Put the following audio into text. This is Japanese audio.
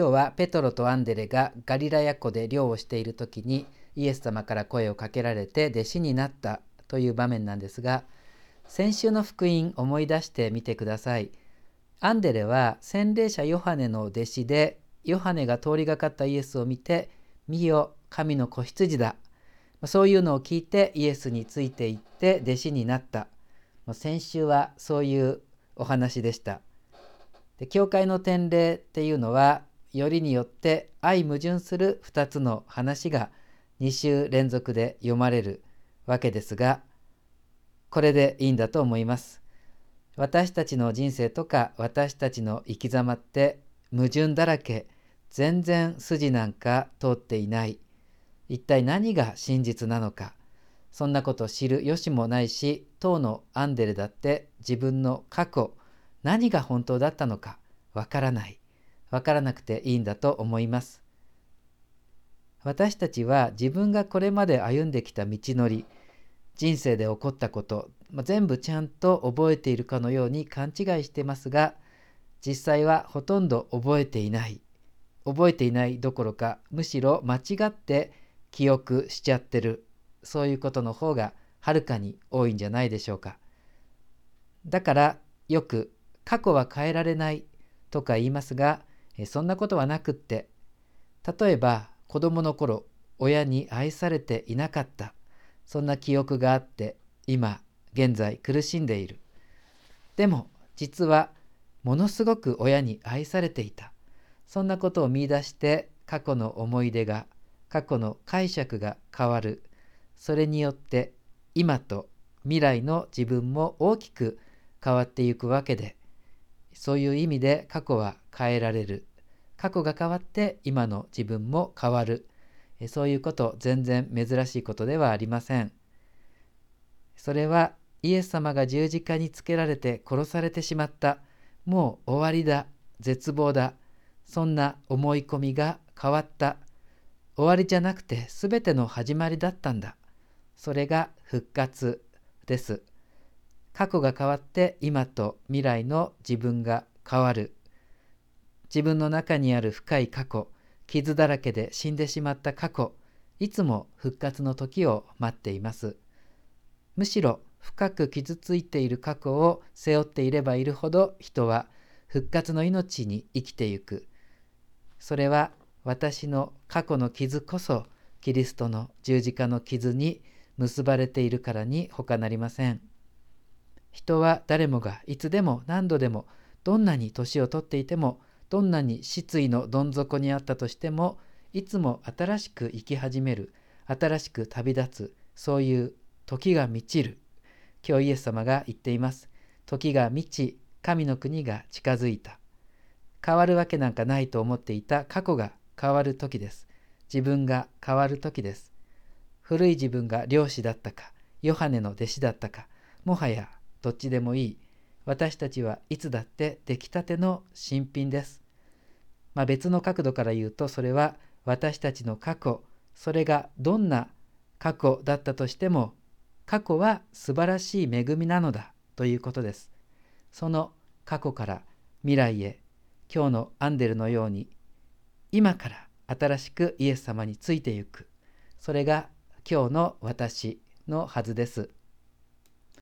今日はペトロとアンデレがガリラヤ湖で漁をしている時にイエス様から声をかけられて弟子になったという場面なんですが先週の福音思い出してみてください。アンデレは洗礼者ヨハネの弟子でヨハネが通りがかったイエスを見て「見よ神の子羊だ」そういうのを聞いてイエスについていって弟子になった。先週はそういうお話でした。で教会の典礼っていうのはよりによって相矛盾する2つの話が2週連続で読まれるわけですがこれでいいんだと思います。私たちの人生とか私たちの生き様って矛盾だらけ全然筋なんか通っていない一体何が真実なのかそんなこと知る由もないし当のアンデルだって自分の過去何が本当だったのかわからないわからなくていいんだと思います。私たちは自分がこれまで歩んできた道のり人生で起こったこと、まあ、全部ちゃんと覚えているかのように勘違いしてますが実際はほとんど覚えていない。覚えていないどころかむしろ間違って記憶しちゃってる。そういうことの方がはるかに多いんじゃないでしょうか。だからよく過去は変えられないとか言いますがそんなことはなくって例えば子供の頃親に愛されていなかったそんな記憶があって今現在苦しんでいる。でも実はものすごく親に愛されていた。そんなことを見いだして過去の思い出が過去の解釈が変わる。それによって今と未来の自分も大きく変わっていくわけでそういう意味で過去は変えられる。過去が変わって今の自分も変わるそういうこと全然珍しいことではありません。それはイエス様が十字架につけられて殺されてしまった。もう終わりだ。絶望だ。そんな思い込みが変わった。終わりじゃなくて全ての始まりだったんだ。それが復活です。過去が変わって今と未来の自分が変わる。自分の中にある深い過去、傷だらけで死んでしまった過去、いつも復活の時を待っています。むしろ深く傷ついている過去を背負っていればいるほど人は復活の命に生きてゆく。それは私の過去の傷こそキリストの十字架の傷に結ばれているからに他なりません。人は誰もがいつでも何度でもどんなに年を取っていてもどんなに失意のどん底にあったとしてもいつも新しく生き始める新しく旅立つそういう時が満ちる今日イエス様が言っています。時が満ち神の国が近づいた。変わるわけなんかないと思っていた。過去が変わる時です。自分が変わる時です。古い自分が漁師だったかヨハネの弟子だったかもはやどっちでもいい。私たちはいつだって出来たての新品ですまあ、別の角度から言うとそれは私たちの過去それがどんな過去だったとしても過去は素晴らしい恵みなのだということです。その過去から未来へ今日のアンデルのように今から新しくイエス様についてゆくそれが今日の私のはずです。